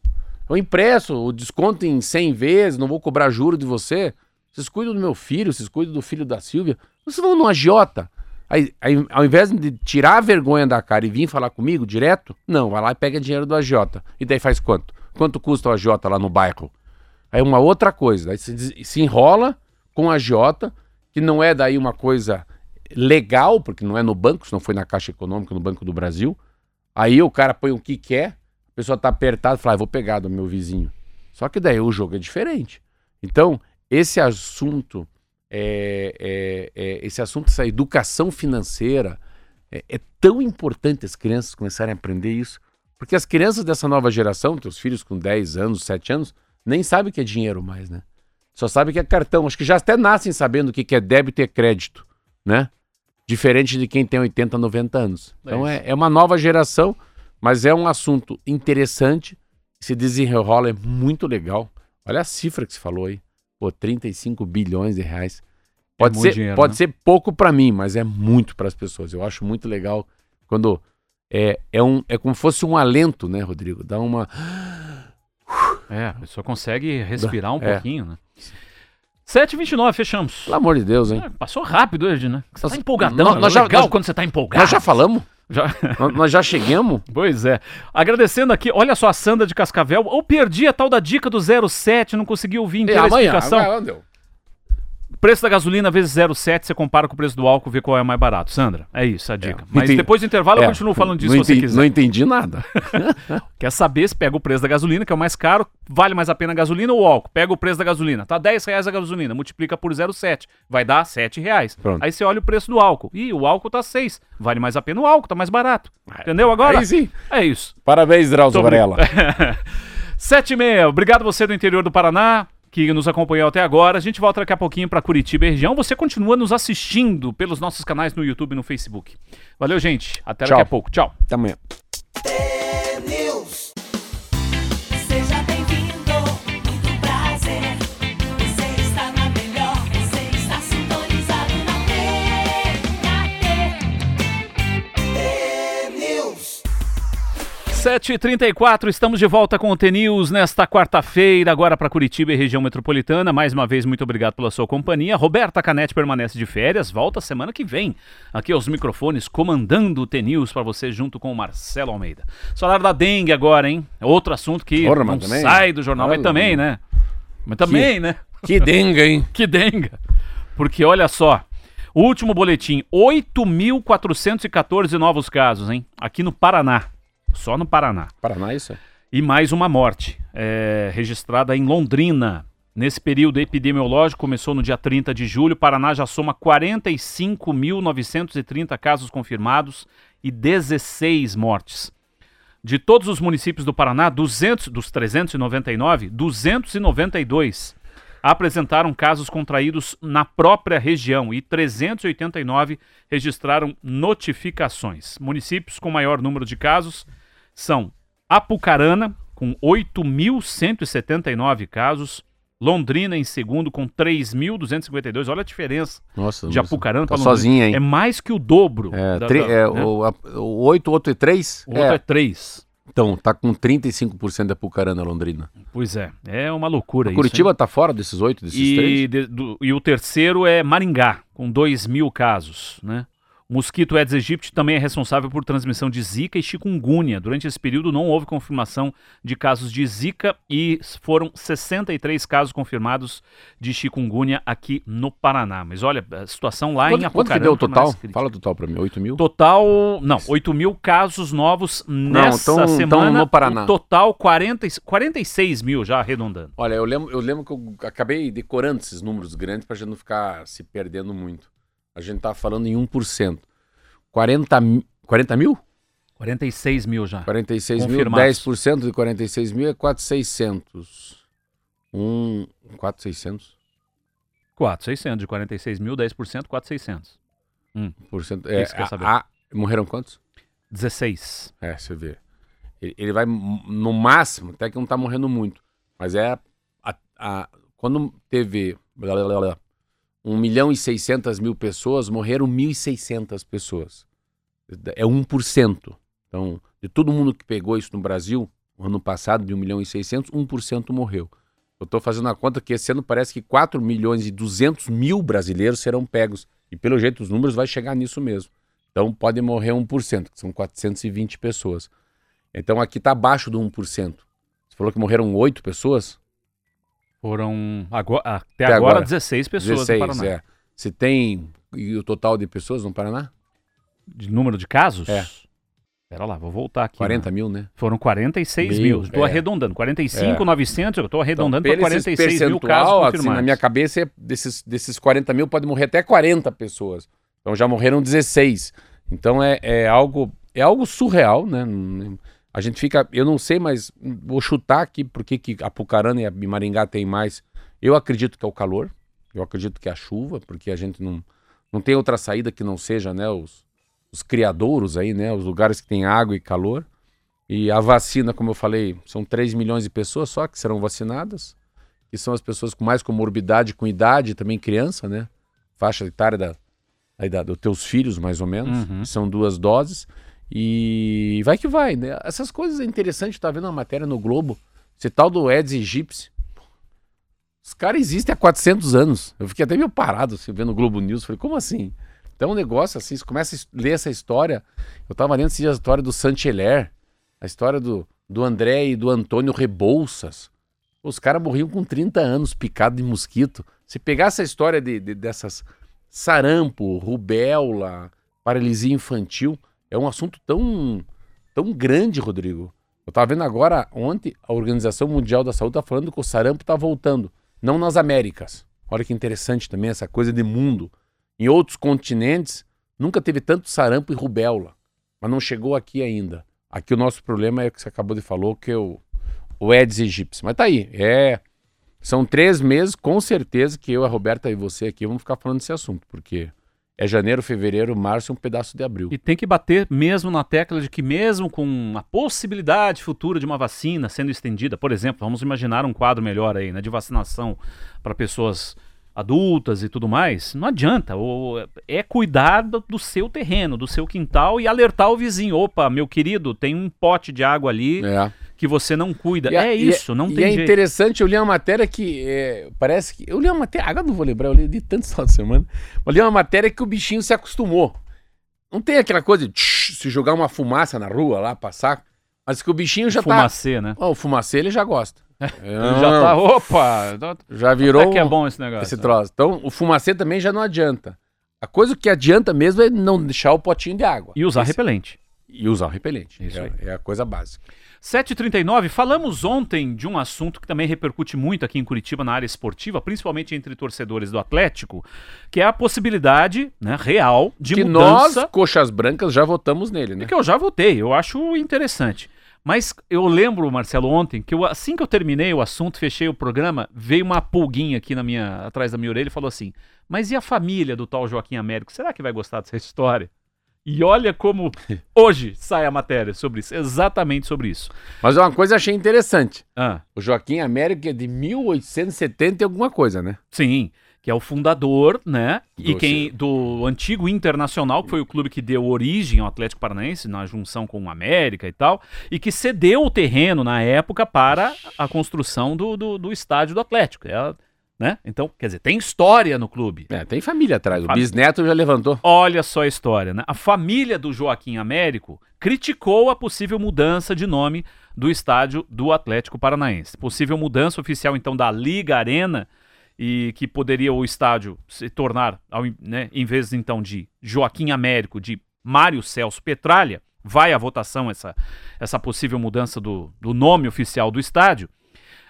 Eu impresso o desconto em 100 vezes, não vou cobrar juro de você. Vocês cuidam do meu filho, vocês cuidam do filho da Silvia. Vocês vão no agiota. Aí, aí, ao invés de tirar a vergonha da cara e vir falar comigo direto, não, vai lá e pega dinheiro do agiota. E daí faz quanto? Quanto custa o agiota lá no bairro? Aí uma outra coisa, aí se, se enrola, com a agiota, que não é daí uma coisa legal, porque não é no banco, se não foi na Caixa Econômica, no Banco do Brasil. Aí o cara põe o que quer, a pessoa tá apertada fala, ah, vou pegar do meu vizinho. Só que daí o jogo é diferente. Então, esse assunto, é, é, é, esse assunto, essa educação financeira, é, é tão importante as crianças começarem a aprender isso. Porque as crianças dessa nova geração, teus filhos com 10 anos, 7 anos, nem sabem o que é dinheiro mais, né? Só sabem que é cartão. Acho que já até nascem sabendo o que é débito e crédito, né? Diferente de quem tem 80, 90 anos. Então é, é uma nova geração, mas é um assunto interessante. Se desenrola, é muito legal. Olha a cifra que se falou aí. Pô, 35 bilhões de reais. Pode muito ser, dinheiro, pode né? ser pouco para mim, mas é muito para as pessoas. Eu acho muito legal quando é, é, um, é como se fosse um alento, né, Rodrigo? Dá uma. É, a pessoa consegue respirar um É. pouquinho, né? 7h29, fechamos. Pelo amor de Deus, hein? É, passou rápido hoje, né? Você Nós- tá empolgadão. nós- nós já- legal nós- quando você tá empolgado. Nós já falamos? Já- nós, já chegamos? Pois é. Agradecendo aqui, olha só a Sandra de Cascavel. Eu perdi a tal da dica do 07, não consegui ouvir inteira a explicação. É, amanhã, deu. Preço da gasolina vezes 0,7, você compara com o preço do álcool, vê qual é mais barato. Sandra, é isso a dica. Mas entendi. depois do intervalo eu É, continuo falando disso se você entendi, quiser. Não entendi nada. Quer saber se pega o preço da gasolina, que é o mais caro, vale mais a pena a gasolina ou o álcool? Pega o preço da gasolina, tá 10 reais a gasolina, multiplica por 0,7, vai dar 7 reais. Pronto. Aí você olha o preço do álcool. Ih, o álcool tá 6, vale mais a pena o álcool, tá mais barato. Entendeu agora? Aí sim. É isso. Parabéns, Drauzio Varela. 7 e meia. Obrigado você do interior do Paraná que nos acompanhou até agora. A gente volta daqui a pouquinho para Curitiba e região. Você continua nos assistindo pelos nossos canais no YouTube e no Facebook. Valeu, gente. Até Tchau. daqui a pouco. Tchau. Até amanhã. 7h34, estamos de volta com o T-News nesta quarta-feira, agora para Curitiba e região metropolitana. Mais uma vez, muito obrigado pela sua companhia. Roberta Canete permanece de férias, volta semana que vem. Aqui aos microfones, comandando o T-News para você, junto com o Marcelo Almeida. Falar da dengue agora, hein? Outro assunto que Porra, não também- sai do jornal, mas Olha, também, né? Mas também, né? Que denga, hein? Que denga. Porque olha só, último boletim, 8.414 novos casos, hein? Aqui no Paraná. Só no Paraná. Paraná, isso? E mais uma morte é, registrada em Londrina. Nesse período epidemiológico, começou no dia 30 de julho, Paraná já soma 45.930 casos confirmados e 16 mortes. De todos os municípios do Paraná, 200 dos 399, 292 apresentaram casos contraídos na própria região e 389 registraram notificações. Municípios com maior número de casos são Apucarana, com 8.179 casos, Londrina em segundo, com 3.252. Olha a diferença Nossa, de Apucarana tá para Londrina. sozinha, hein? É mais que o dobro. É, da- tri- da- é, né? o, a- o 8, outro e 3? O outro é 3. Então, tá com 35% da Pucarana Londrina. Pois é, é uma loucura isso. Curitiba hein? tá fora desses 8, desses e, 3? de- do- e o terceiro é Maringá, com 2 mil casos, né? Mosquito Aedes aegypti também é responsável por transmissão de zika e chikungunya. Durante esse período não houve confirmação de casos de zika e foram 63 casos confirmados de chikungunya aqui no Paraná. Mas olha, a situação lá em Quanto, quanto que Apucarana... deu o total? Fala o total pra mim, 8 mil? Total, não, 8 mil casos novos nessa então- então semana. no Paraná. Total, 40, e- 46 mil já arredondando. Olha, eu lembro, eu lembro que eu acabei decorando esses números grandes pra gente não ficar se perdendo muito. A gente tá falando em 1%. 40, mi- 40 mil? 46 mil já. 46 mil, Confirmados. 10% de 46 mil é 4,600. Um, 4,600? 4,600. De 46 mil, 10%, 4,600. Por cento. É, Isso que eu quero saber. a- a- morreram quantos? 16. É, você vê. Ele, ele vai no máximo, até que não tá morrendo muito. Mas é. a- a- quando teve blá, blá, blá, 1 milhão e 600 mil pessoas, morreram 1.600 pessoas. É 1%. Então, de todo mundo que pegou isso no Brasil, no ano passado, de 1 milhão e 600, 1% morreu. Eu estou fazendo a conta que esse ano parece que 4 milhões e 200 mil brasileiros serão pegos. E pelo jeito, os números vai chegar nisso mesmo. Então pode morrer 1%, que são 420 pessoas. Então aqui está abaixo do 1%. Você falou que morreram 8 pessoas? Foram agora, até, Até agora, agora. 16 pessoas 16, no Paraná. é. Se tem e o total de pessoas no Paraná? De número de casos? É. Pera lá, vou voltar aqui. 40 né? mil, né? Foram 46 Mil, mil. Estou é. arredondando. 45, É. 900, eu estou arredondando Então, para pelo esse 46 mil casos assim, na minha cabeça, é desses, desses 40 mil pode morrer até 40 pessoas. Então já morreram 16. Então é, é algo é algo surreal, né? A gente fica, eu não sei, mas vou chutar aqui porque que Apucarana e a Maringá tem mais. Eu acredito que é o calor. Eu acredito que é a chuva, porque a gente não, não tem outra saída que não seja, né, os, os criadouros aí, né, os lugares que tem água e calor. E a vacina, como eu falei, são 3 milhões de pessoas só que serão vacinadas, que são as pessoas com mais comorbidade, com idade, também criança, né? Faixa etária da, da, dos teus filhos, mais ou menos. Uhum. São duas doses. E vai que vai, né? Essas coisas é interessante, tá vendo uma matéria no Globo, esse tal do Eds Egípcio. Os caras existem há 400 anos. Eu fiquei até meio parado assim, vendo o Globo News. Falei, como assim? Então, um negócio assim, você começa a ler essa história. Eu tava lendo esse dia a história do Sancheler, a história do, do André e do Antônio Rebouças. Os caras morriam com 30 anos, picado de mosquito. Se pegar essa história de, de- dessas sarampo, rubéola, paralisia infantil, é um assunto tão, tão grande, Rodrigo. Eu tava vendo agora, ontem, a Organização Mundial da Saúde tá falando que o sarampo tá voltando. Não nas Américas. Olha que interessante também essa coisa de mundo. Em outros continentes, nunca teve tanto sarampo e rubéola. Mas não chegou aqui ainda. Aqui o nosso problema é o que você acabou de falar, que é o, o Aedes aegypti. Mas tá aí. É, são três meses, com certeza, que eu, a Roberta e você aqui vamos ficar falando desse assunto. Porque é janeiro, fevereiro, março e um pedaço de abril. E tem que bater mesmo na tecla de que, mesmo com a possibilidade futura de uma vacina sendo estendida, por exemplo, vamos imaginar um quadro melhor aí, né, de vacinação para pessoas adultas e tudo mais, não adianta. O, é cuidar do, do seu terreno, do seu quintal e alertar o vizinho: opa, meu querido, tem um pote de água ali É. que você não cuida. E a- é e isso, não e tem é jeito. interessante, eu li uma matéria que é, parece que. Eu li uma matéria, agora não vou lembrar, eu li de tanto final de semana. Eu li uma matéria que o bichinho se acostumou. Não tem aquela coisa de tsh, se jogar uma fumaça na rua lá, passar. Mas que o bichinho já Fumacê, né? tá. Ó, o fumacê ele já gosta. Já tá, opa, Já virou. até que é bom esse negócio. esse troço. Então, o fumacê também já não adianta. A coisa que adianta mesmo é não deixar o potinho de água. E usar Esse- repelente. E usar o repelente. Isso é, aí. é a coisa básica. 7h39, falamos ontem de um assunto que também repercute muito aqui em Curitiba na área esportiva, principalmente entre torcedores do Atlético, que é a possibilidade né, real de que mudança. nós, coxas brancas, já votamos nele, né? Que eu já votei, eu acho interessante. Mas eu lembro, Marcelo, ontem, que eu, assim que eu terminei o assunto, fechei o programa, veio uma pulguinha aqui na minha, atrás da minha orelha e falou assim: Mas e a família do tal Joaquim Américo? Será que vai gostar dessa história? E olha como hoje sai a matéria sobre isso, exatamente sobre isso. Mas uma coisa eu achei interessante. Ah, O Joaquim Américo é de 1870 e alguma coisa, né? sim, que é o fundador, né? e Do- quem do antigo Internacional, que foi o clube que deu origem ao Atlético Paranaense na junção com o América e tal, e que cedeu o terreno na época para a construção do, do, do estádio do Atlético. É, né? Então, quer dizer, tem história no clube. É, tem família atrás. O bisneto já levantou. Olha só a história, né? A família do Joaquim Américo criticou a possível mudança de nome do estádio do Atlético Paranaense. Possível mudança oficial, então, da Liga Arena e que poderia o estádio se tornar, né, em vez então de Joaquim Américo, de Mário Celso Petralha, vai à votação essa, essa possível mudança do, do nome oficial do estádio.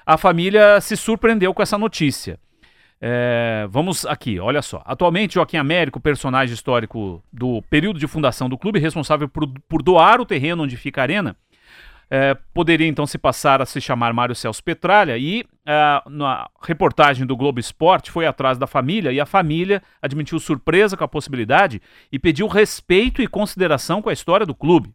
A família se surpreendeu com essa notícia. É, vamos aqui, olha só. Atualmente, Joaquim Américo, personagem histórico do período de fundação do clube, responsável por, por doar o terreno onde fica a arena, é, poderia então se passar a se chamar Mário Celso Petralha e ah, na reportagem do Globo Esporte foi atrás da família e a família admitiu surpresa com a possibilidade e pediu respeito e consideração com a história do clube.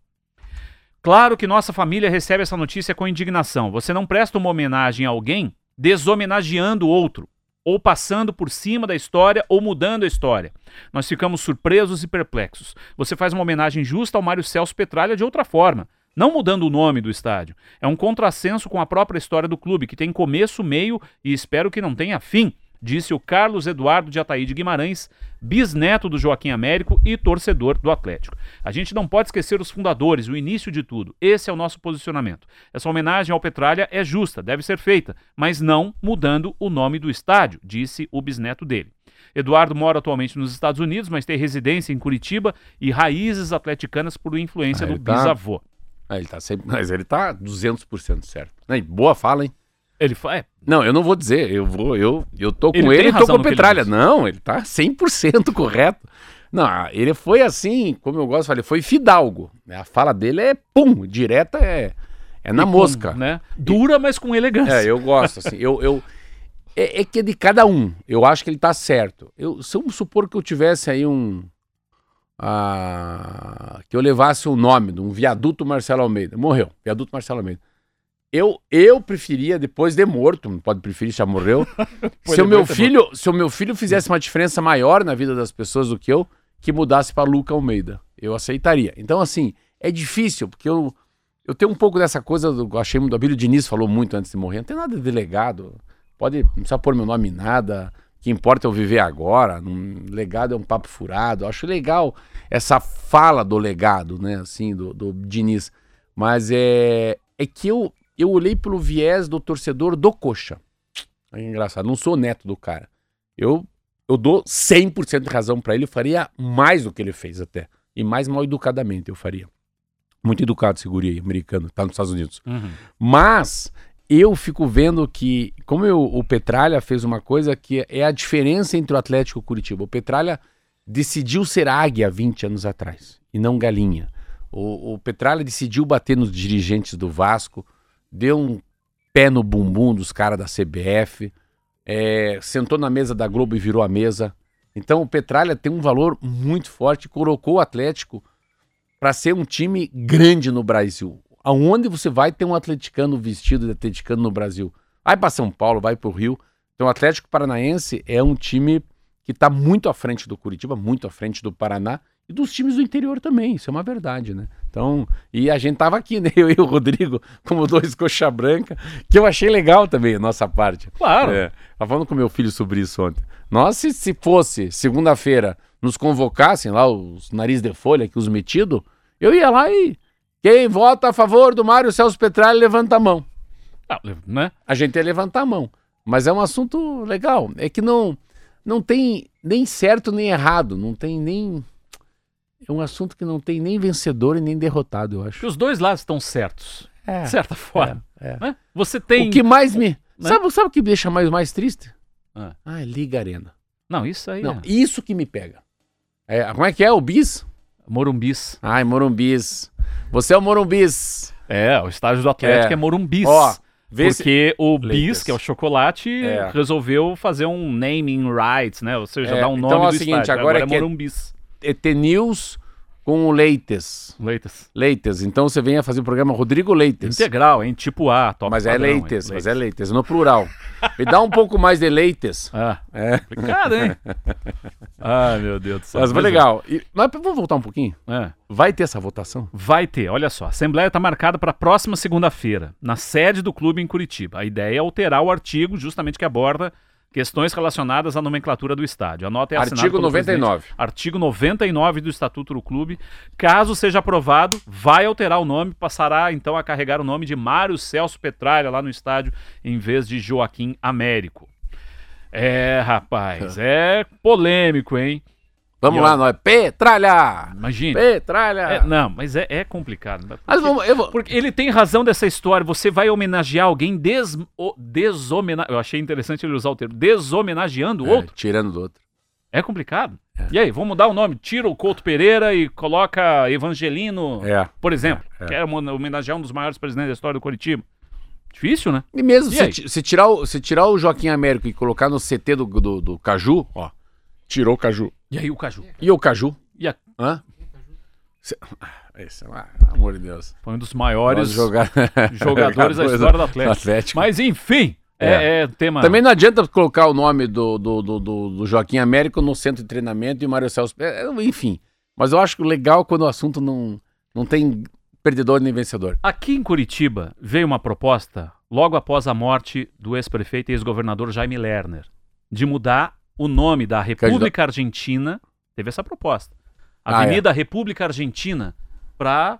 Claro que nossa família recebe essa notícia com indignação. Você não presta uma homenagem a alguém deshomenageando outro, ou passando por cima da história ou mudando a história. Nós ficamos surpresos e perplexos. Você faz uma homenagem justa ao Mário Celso Petralha de outra forma, não mudando o nome do estádio. É um contrassenso com a própria história do clube, que tem começo, meio e espero que não tenha fim, disse o Carlos Eduardo de Ataíde Guimarães, bisneto do Joaquim Américo e torcedor do Atlético. A gente não pode esquecer os fundadores, o início de tudo. Esse é o nosso posicionamento. Essa homenagem ao Petralha é justa, deve ser feita, mas não mudando o nome do estádio, disse o bisneto dele. Eduardo mora atualmente nos Estados Unidos, mas tem residência em Curitiba e raízes atleticanas por influência Ah, do tá- bisavô. Ah, ele tá sempre, mas ele tá 200% certo. Boa fala, hein? Ele fa... é, Não, eu não vou dizer, eu vou, eu, eu tô com Ele ele, e tô com ele Petralha. diz. Não, ele tá 100% correto. Não, ele foi assim, como eu gosto de falar, ele foi fidalgo. A fala dele é pum, direta é, é na e mosca. né? Dura, mas com elegância. É, eu gosto, assim, eu... eu é, é que é de cada um, eu acho que ele tá certo. Eu, se eu supor que eu tivesse aí um... ah, que eu levasse o nome de um viaduto Marcelo Almeida. Morreu, viaduto Marcelo Almeida. Eu, eu preferia, depois de morto, não pode preferir, já morreu. se, o de meu morto é filho, se o meu filho fizesse uma diferença maior na vida das pessoas do que eu, que mudasse para Luca Almeida. Eu aceitaria. Então, assim, é difícil, porque eu, eu tenho um pouco dessa coisa, do, achei muito, o Abílio Diniz falou muito antes de morrer, não tem nada de delegado, pode, não precisa pôr meu nome em nada, o que importa é eu viver agora, um legado é um papo furado, eu acho legal essa fala do legado, né, assim, do, do Diniz, mas é, é que eu, eu olhei pelo viés do torcedor do Coxa, é engraçado, não sou neto do cara, eu, eu dou 100% de razão pra ele, eu faria mais do que ele fez até, e mais mal educadamente eu faria. Muito educado esse guri aí, americano, tá nos Estados Unidos. Uhum. Mas eu fico vendo que, como eu- o Petralha fez uma coisa que é a diferença entre o Atlético e o Curitiba. O Petralha decidiu ser águia 20 anos atrás e não galinha. O, o Petralha decidiu bater nos dirigentes do Vasco, deu um pé no bumbum dos caras da CBF, é, sentou na mesa da Globo e virou a mesa. Então o Petralha tem um valor muito forte, colocou o Atlético para ser um time grande no Brasil. Aonde você vai ter um atleticano vestido de atleticano no Brasil? Vai para São Paulo, vai para o Rio. Então o Atlético Paranaense é um time que está muito à frente do Curitiba, muito à frente do Paraná e dos times do interior também. Isso é uma verdade, né? Então, e a gente tava aqui, né? Eu e o Rodrigo, como dois coxa branca, que eu achei legal também a nossa parte. Claro. É, tava falando com meu filho sobre isso ontem. Nós, se, se fosse segunda-feira, nos convocassem lá, os nariz de folha, aqui, os metidos, eu ia lá e. Quem vota a favor do Mário Celso Petralha, levanta a mão. Ah, né? A gente ia levantar a mão. Mas é um assunto legal. É que não, não tem nem certo nem errado. Não tem nem. É um assunto que não tem nem vencedor e nem derrotado, eu Que acho. os dois lados estão certos, É, de certa forma. é, é. Você tem. O que mais me. Né? Sabe, sabe o que me deixa mais, mais triste? Ah. Ah, Liga Arena. Não, isso aí Não, é isso que me pega. É, como é que é o bis? Morumbis. Ai, Morumbis. Você é o Morumbis. É, o estádio do Atlético é, É. Morumbis. Ó, vê se... porque o Lakers. bis, que é o chocolate, É. resolveu fazer um naming rights, né? Ou seja, É, dar um então nome é o seguinte, estádio. agora Agora, é que é é- Morumbis. ET News com o Leites. Leitas. Leites. Então você vem a fazer o programa Rodrigo Leites. Integral, hein? Tipo A, top Mas é padrão, hein? Leites, mas é Leites, no plural. Me dá um pouco mais de Leites. Ah, É. complicado, hein? Ai, meu Deus do céu. Mas foi é. legal. E, mas vamos voltar um pouquinho? É. Vai ter essa votação? Vai ter, olha só. A Assembleia está marcada para a próxima segunda-feira, na sede do clube em Curitiba. A ideia é alterar o artigo justamente que aborda questões relacionadas à nomenclatura do estádio. A nota é assinada Artigo pelo presidente. 99. Artigo 99 do Estatuto do Clube. Caso seja aprovado, vai alterar o nome, passará então a carregar o nome de Mário Celso Petralha lá no estádio, em vez de Joaquim Américo. É, rapaz, é polêmico, hein? Vamos E lá, ó- nós. Petralha! Imagine. Petralha! É, não, mas é, é complicado. Mas Porque- vamos, eu vou... porque ele tem razão dessa história. Você vai homenagear alguém des, o- desomena... Eu achei interessante ele usar o termo. Deshomenageando o É, outro. tirando do outro. É complicado. E aí, vamos mudar o nome. Tira o Couto Pereira e coloca Evangelino, É. por exemplo. É, é. Que era homo- homenagear um dos maiores presidentes da história do Curitiba. Difícil, né? E mesmo E se, se tirar o, se tirar o Joaquim Américo e colocar no CT do, do, do Caju, ó. Tirou o Caju. E aí o Caju. E o Caju? E a- Hã? Ah, Esse, ah, pelo amor de Deus. Foi um dos maiores jogadores da história do Atlético. Atlético. Mas enfim, é, é tema... Também não adianta colocar o nome do, do, do, do- do Joaquim Américo no centro de treinamento e o Mário Celso. é, é, Enfim. Mas eu acho legal quando o assunto não, não tem perdedor nem vencedor. Aqui em Curitiba veio uma proposta logo após a morte do ex-prefeito e ex-governador Jaime Lerner. de mudar o nome da República Argentina. Teve essa proposta. Ah, Avenida República Argentina para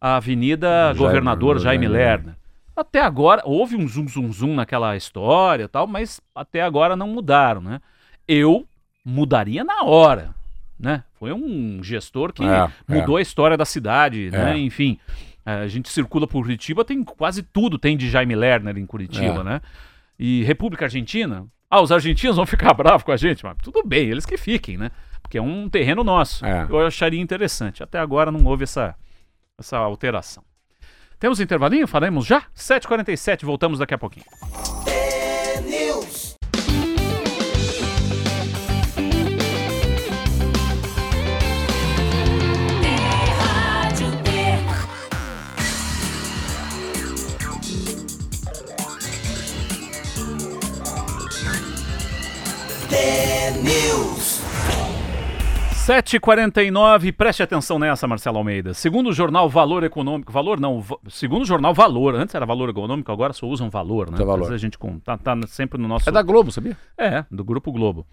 a Avenida Jaime- Governador Jaime Jaime Lerner. Até agora, houve um zum zum zum naquela história tal, mas até agora não mudaram, né? Eu mudaria na hora, né? Foi um gestor que É, mudou a história da cidade, né? É. Enfim, a gente circula por Curitiba, tem quase tudo tem de Jaime Lerner em Curitiba, É. né? E República Argentina, ah, os argentinos vão ficar bravos com a gente, mas tudo bem, eles que fiquem, né? Porque é um terreno nosso. É. Eu acharia interessante. Até agora não houve essa, essa alteração. Temos intervalinho? Faremos já? 7h47, voltamos daqui a pouquinho. News. 7h49, preste atenção nessa, Marcelo Almeida. Segundo o jornal Valor Econômico, Valor não, segundo o jornal Valor, antes era Valor Econômico, agora só usam Valor, né? Só Valor. Às vezes a gente com- tá, tá sempre no nosso... É da Globo, sabia? É, do Grupo Globo.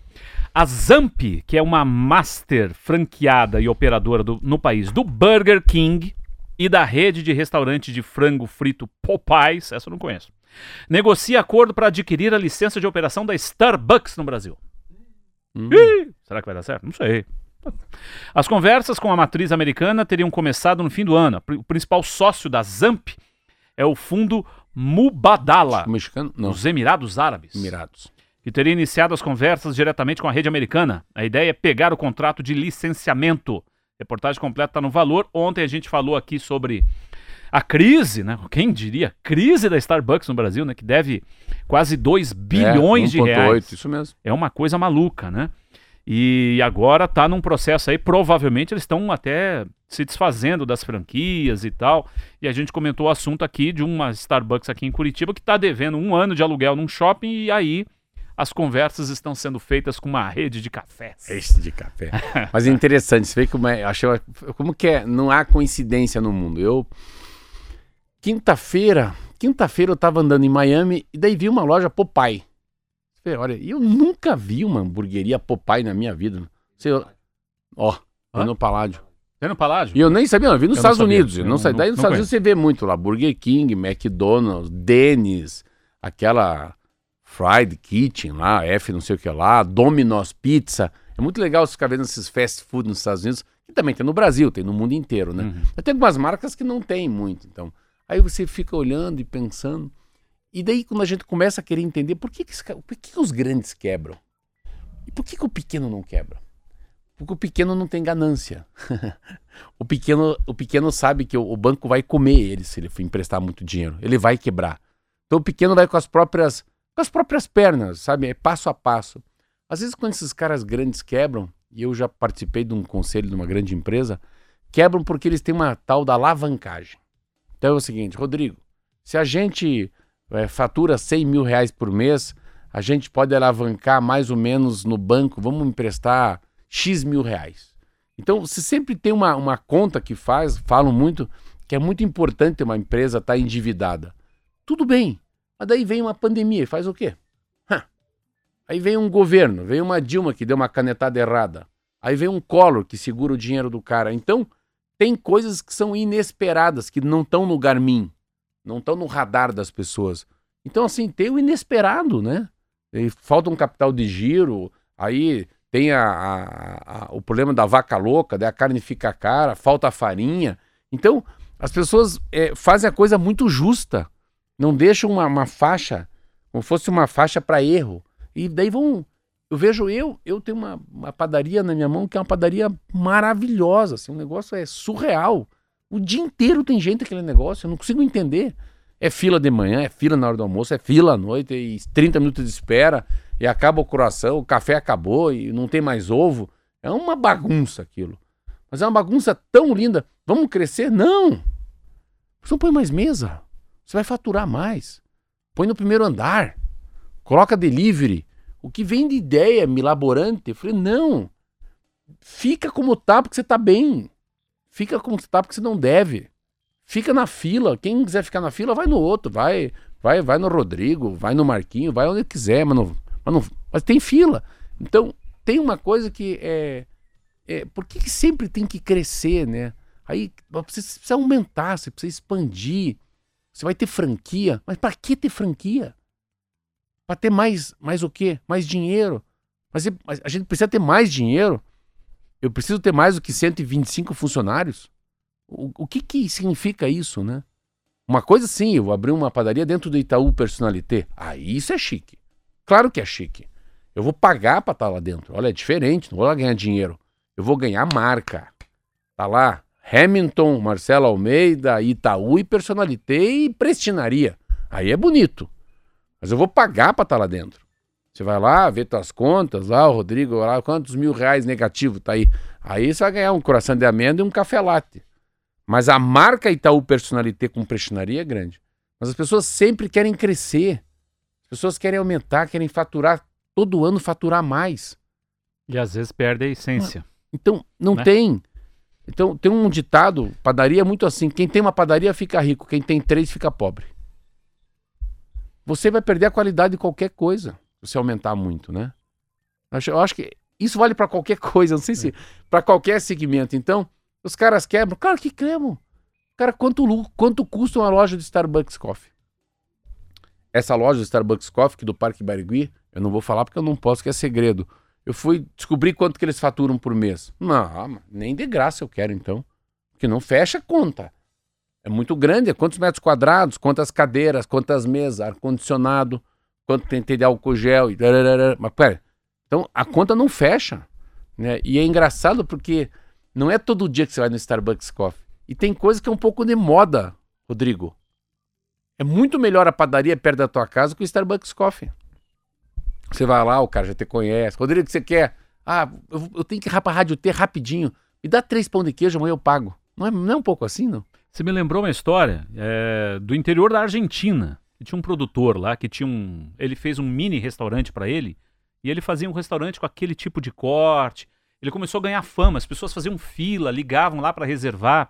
A Zamp, que é uma master franqueada e operadora do- no país do Burger King e da rede de restaurante de frango frito Popeyes, essa eu não conheço, negocia acordo para adquirir a licença de operação da Starbucks no Brasil. Hum. Será que vai dar certo? Não sei. As conversas com a matriz americana teriam começado no fim do ano. O principal sócio da Zamp é o fundo Mubadala, O mexicano? Não. dos Emirados Árabes Emirados. que teria iniciado as conversas diretamente com a rede americana. A ideia é pegar o contrato de licenciamento. Reportagem completa está no valor. Ontem a gente falou aqui sobre a crise, né? Quem diria? Crise da Starbucks no Brasil, né? Que deve quase 2 bilhões é, de 1,8, reais. Isso mesmo. É uma coisa maluca, né? E agora tá num processo aí, provavelmente eles estão até se desfazendo das franquias e tal. E a gente comentou o assunto aqui de uma Starbucks aqui em Curitiba que tá devendo um ano de aluguel num shopping e aí as conversas estão sendo feitas com uma rede de cafés. Este de café. Mas é interessante, você vê como é, achei, como que é, não há coincidência no mundo. Eu quinta-feira, quinta-feira eu tava andando em Miami e daí vi uma loja Popeye. Olha, eu nunca vi uma hamburgueria Popeye na minha vida. Você, ó, Hã? no Paládio. Tem no Paládio? E eu nem sabia, não, eu vi nos Eu Estados sabia. Unidos. Eu não, não- sei. Daí nos Estados Unidos você vê muito lá, Burger King, McDonald's, Denny's, aquela Fried Kitchen lá, F não sei o que lá, Domino's Pizza. É muito legal você ficar vendo esses fast food nos Estados Unidos, que também tem no Brasil, tem no mundo inteiro, né? Uhum. Tem algumas marcas que não tem muito, então. Aí você fica olhando e pensando. E daí quando a gente começa a querer entender por que, que, por que, que os grandes quebram? E por que, que o pequeno não quebra? Porque o pequeno não tem ganância. o, pequeno, o pequeno sabe que o, o banco vai comer ele se ele for emprestar muito dinheiro. Ele vai quebrar. Então o pequeno vai com as próprias, com as próprias pernas, sabe? É passo a passo. Às vezes quando esses caras grandes quebram, e eu já participei de um conselho de uma grande empresa, quebram porque eles têm uma tal da alavancagem. Então é o seguinte, Rodrigo, se a gente eh, fatura 100 mil reais por mês, a gente pode alavancar mais ou menos no banco, vamos emprestar X mil reais. Então, você sempre tem uma, uma conta que faz, falam muito, que é muito importante uma empresa estar endividada. Tudo bem, mas daí vem uma pandemia e faz o quê? Aí vem um governo, vem uma Dilma que deu uma canetada errada. Aí vem um Collor que segura o dinheiro do cara. Então, tem coisas que são inesperadas, que não estão no Garmin, não estão no radar das pessoas. Então, assim, tem o inesperado, né? E falta um capital de giro, aí tem a, a- a- o problema da vaca louca, daí a carne fica cara, falta farinha. Então, as pessoas eh, fazem a coisa muito justa, não deixam uma, uma faixa, como fosse uma faixa para erro. E daí vão. Eu vejo eu, eu tenho uma, uma padaria na minha mão que é uma padaria maravilhosa, assim, um negócio é surreal. O dia inteiro tem gente naquele negócio, eu não consigo entender. É fila de manhã, é fila na hora do almoço, é fila à noite, e 30 minutos de espera, e acaba o coração, o café acabou e não tem mais ovo. É uma bagunça aquilo. Mas é uma bagunça tão linda. Vamos crescer? Não! Você não põe mais mesa. Você vai faturar mais. Põe no primeiro andar. Coloca delivery. O que vem de ideia milaborante, eu falei, não. Fica como tá porque você tá bem. Fica como tá porque você não deve. Fica na fila. Quem quiser ficar na fila, vai no outro. Vai vai vai no Rodrigo, vai no Marquinho, vai onde quiser, mas não, mas não, Mas tem fila. Então, tem uma coisa que é. é por que, que sempre tem que crescer, né? Aí você precisa aumentar, você precisa expandir. Você vai ter franquia. Mas para que ter franquia? Para ter mais, mais o quê? Mais dinheiro. Mas, a gente precisa ter mais dinheiro. Eu preciso ter mais do que 125 funcionários. O, o que, que significa isso, né? Uma coisa sim, eu vou abrir uma padaria dentro do Itaú Personalité. Aí isso é chique. Claro que é chique. Eu vou pagar para estar lá dentro. Olha, é diferente, não vou lá ganhar dinheiro. Eu vou ganhar marca. Tá lá, Hamilton, Marcelo Almeida, Itaú e Personalité e Prestinaria. Aí é bonito. Mas eu vou pagar para estar lá dentro. Você vai lá, vê tuas contas, lá, o Rodrigo, lá, quantos mil reais negativo tá aí. Aí você vai ganhar um coração de amêndoa e um café latte. Mas a marca Itaú Personalité com prestinaria é grande. Mas as pessoas sempre querem crescer. As pessoas querem aumentar, querem faturar, todo ano faturar mais. E às vezes perde a essência. Então, não Né? tem. Então, tem um ditado, padaria é muito assim, quem tem uma padaria fica rico, quem tem três fica pobre. Você vai perder a qualidade de qualquer coisa, se aumentar muito, né? Eu acho, que isso vale para qualquer coisa, não sei se para qualquer segmento. Então, os caras quebram, claro que quebram. Cara, quanto, quanto custa uma loja de Starbucks Coffee? Essa loja de Starbucks Coffee, que do Parque Barigui, eu não vou falar porque eu não posso, que é segredo. Eu fui descobrir quanto que eles faturam por mês. Não, nem de graça eu quero então. Porque não fecha a conta. É muito grande, é quantos metros quadrados, quantas cadeiras, quantas mesas, ar-condicionado, quanto tem de álcool gel e. Mas pera, então a conta não fecha. Né? E é engraçado porque não é todo dia que você vai no Starbucks Coffee. E tem coisa que é um pouco de moda, Rodrigo. É muito melhor a padaria perto da tua casa que o Starbucks Coffee. Você vai lá, o cara já te conhece. Rodrigo, o que você quer? Ah, eu, eu tenho que ir pra Rádio T rapidinho. Me dá três pão de queijo, amanhã eu pago. Não é, não é um pouco assim, não? Você me lembrou uma história é, do interior da Argentina. Tinha um produtor lá que tinha um. Ele fez um mini restaurante para ele. E ele fazia um restaurante com aquele tipo de corte. Ele começou a ganhar fama. As pessoas faziam fila, ligavam lá para reservar.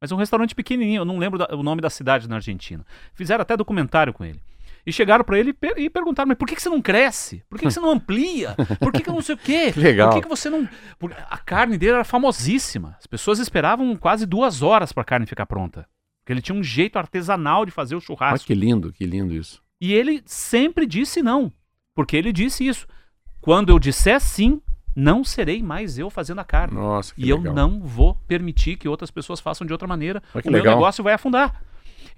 Mas é um restaurante pequenininho. Eu não lembro da- o nome da cidade na Argentina. Fizeram até documentário com ele. E chegaram para ele e per- perguntaram: Mas por que, que você não cresce? Por que, que você não amplia? Por que, que eu não sei o quê? Que legal. Por que, que você não. A carne dele era famosíssima. As pessoas esperavam quase duas horas para a carne ficar pronta. Porque ele tinha um jeito artesanal de fazer o churrasco. que lindo, que lindo isso. E ele sempre disse não. Porque ele disse isso. Quando eu disser sim, não serei mais eu fazendo a carne. Nossa, que e legal. eu não vou permitir que outras pessoas façam de outra maneira. Olha o meu legal. negócio vai afundar.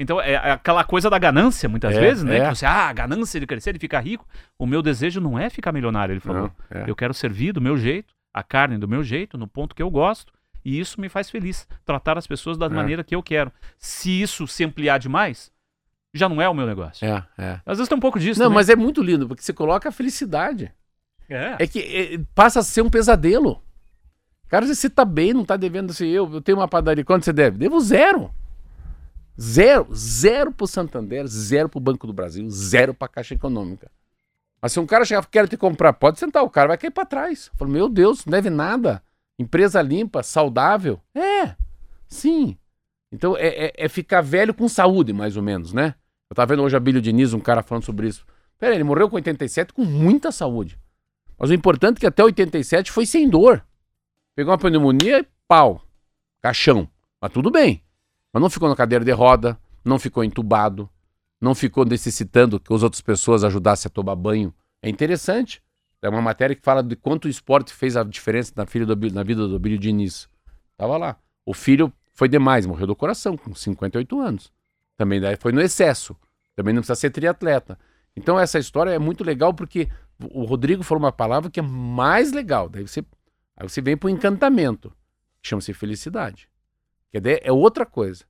Então é aquela coisa da ganância, muitas É, vezes, né? é. Que você, ah, a ganância de crescer, de ficar rico. O meu desejo não é ficar milionário, ele falou. Não, é. Eu quero servir do meu jeito, a carne do meu jeito, no ponto que eu gosto. E isso me faz feliz. Tratar as pessoas da É. maneira que eu quero. Se isso se ampliar demais, já não é o meu negócio. É, é. Às vezes tem um pouco disso. Não, também. mas é muito lindo, porque você coloca a felicidade. É. É que é, passa a ser um pesadelo. Cara, você tá bem, não tá devendo assim, eu, eu tenho uma padaria, quanto você deve? Devo zero. Zero. Zero pro Santander, zero pro Banco do Brasil, zero pra Caixa Econômica. Mas se um cara chegar, quero te comprar, pode sentar, o cara vai cair pra trás. Fala, meu Deus, não deve nada. Empresa limpa, saudável. É, sim. Então é, é- é ficar velho com saúde, mais ou menos, né? Eu tava vendo hoje a Bílio Diniz, um cara falando sobre isso. Pera, ele morreu com 87 com muita saúde. Mas o importante é que até 87 foi sem dor. Pegou uma pneumonia e pau. Caixão. Mas tudo bem. Mas não ficou na cadeira de roda, não ficou entubado, não ficou necessitando que as outras pessoas ajudassem a tomar banho. É interessante. É uma matéria que fala de quanto o esporte fez a diferença na, filha do, na vida do Abílio Diniz. Tava lá. O filho foi demais, morreu do coração, com 58 anos. Também daí foi no excesso. Também não precisa ser triatleta. Então essa história é muito legal porque o Rodrigo falou uma palavra que é mais legal. Daí você, aí você vem para o encantamento, que chama-se felicidade. Que daí é outra coisa.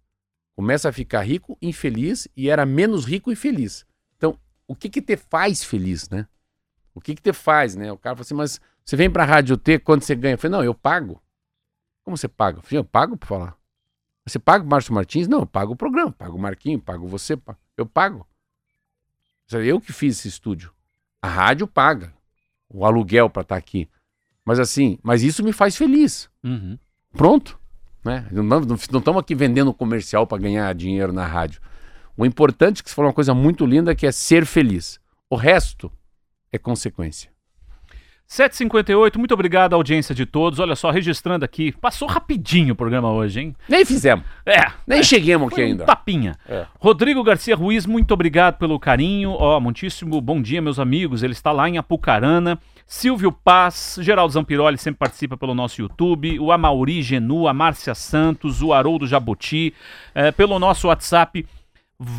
Começa a ficar rico, infeliz e era menos rico e feliz. Então, o que que te faz feliz, né? O que que te faz, né? O cara fala assim, mas você vem pra Rádio T, quanto você ganha? Eu falei, não, eu pago. Como você paga? Eu falei, eu pago pra falar. Você paga o Márcio Martins? Não, eu pago o programa, pago o Marquinho, pago você, eu pago. Eu que fiz esse estúdio. A rádio paga o aluguel pra estar aqui. Mas assim, mas isso me faz feliz. Uhum. Pronto. Né? Não estamos aqui vendendo comercial para ganhar dinheiro na rádio. O importante é que você falou uma coisa muito linda que é ser feliz. O resto é consequência. 7h58, muito obrigado à audiência de todos. Olha só, registrando aqui. Passou rapidinho o programa hoje, hein? Nem fizemos. É. Nem cheguemos aqui Foi um ainda. tapinha. É. Rodrigo Garcia Ruiz, muito obrigado pelo carinho. Ó, muitíssimo bom dia, meus amigos. Ele está lá em Apucarana. Silvio Paz, Geraldo Zampiroli sempre participa pelo nosso YouTube. O Amauri Genu, a Márcia Santos, o Haroldo Jabuti. É, pelo nosso WhatsApp,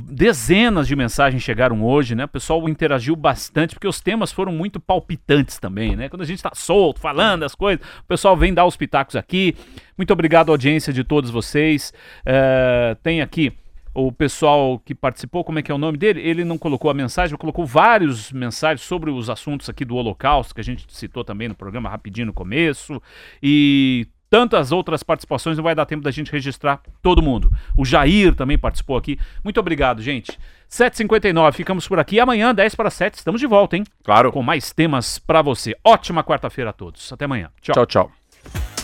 dezenas de mensagens chegaram hoje, né? O pessoal interagiu bastante, porque os temas foram muito palpitantes também, né? Quando a gente está solto, falando as coisas, o pessoal vem dar os pitacos aqui. Muito obrigado à audiência de todos vocês. É, tem aqui o pessoal que participou, como é que é o nome dele? Ele não colocou a mensagem, mas colocou vários mensagens sobre os assuntos aqui do Holocausto, que a gente citou também no programa rapidinho no começo, e tantas outras participações, não vai dar tempo da gente registrar todo mundo. O Jair também participou aqui. Muito obrigado, gente. 7h59, ficamos por aqui. Amanhã, 10 para 7, estamos de volta, hein? Claro. Com mais temas para você. Ótima quarta-feira a todos. Até amanhã. Tchau. Tchau, tchau.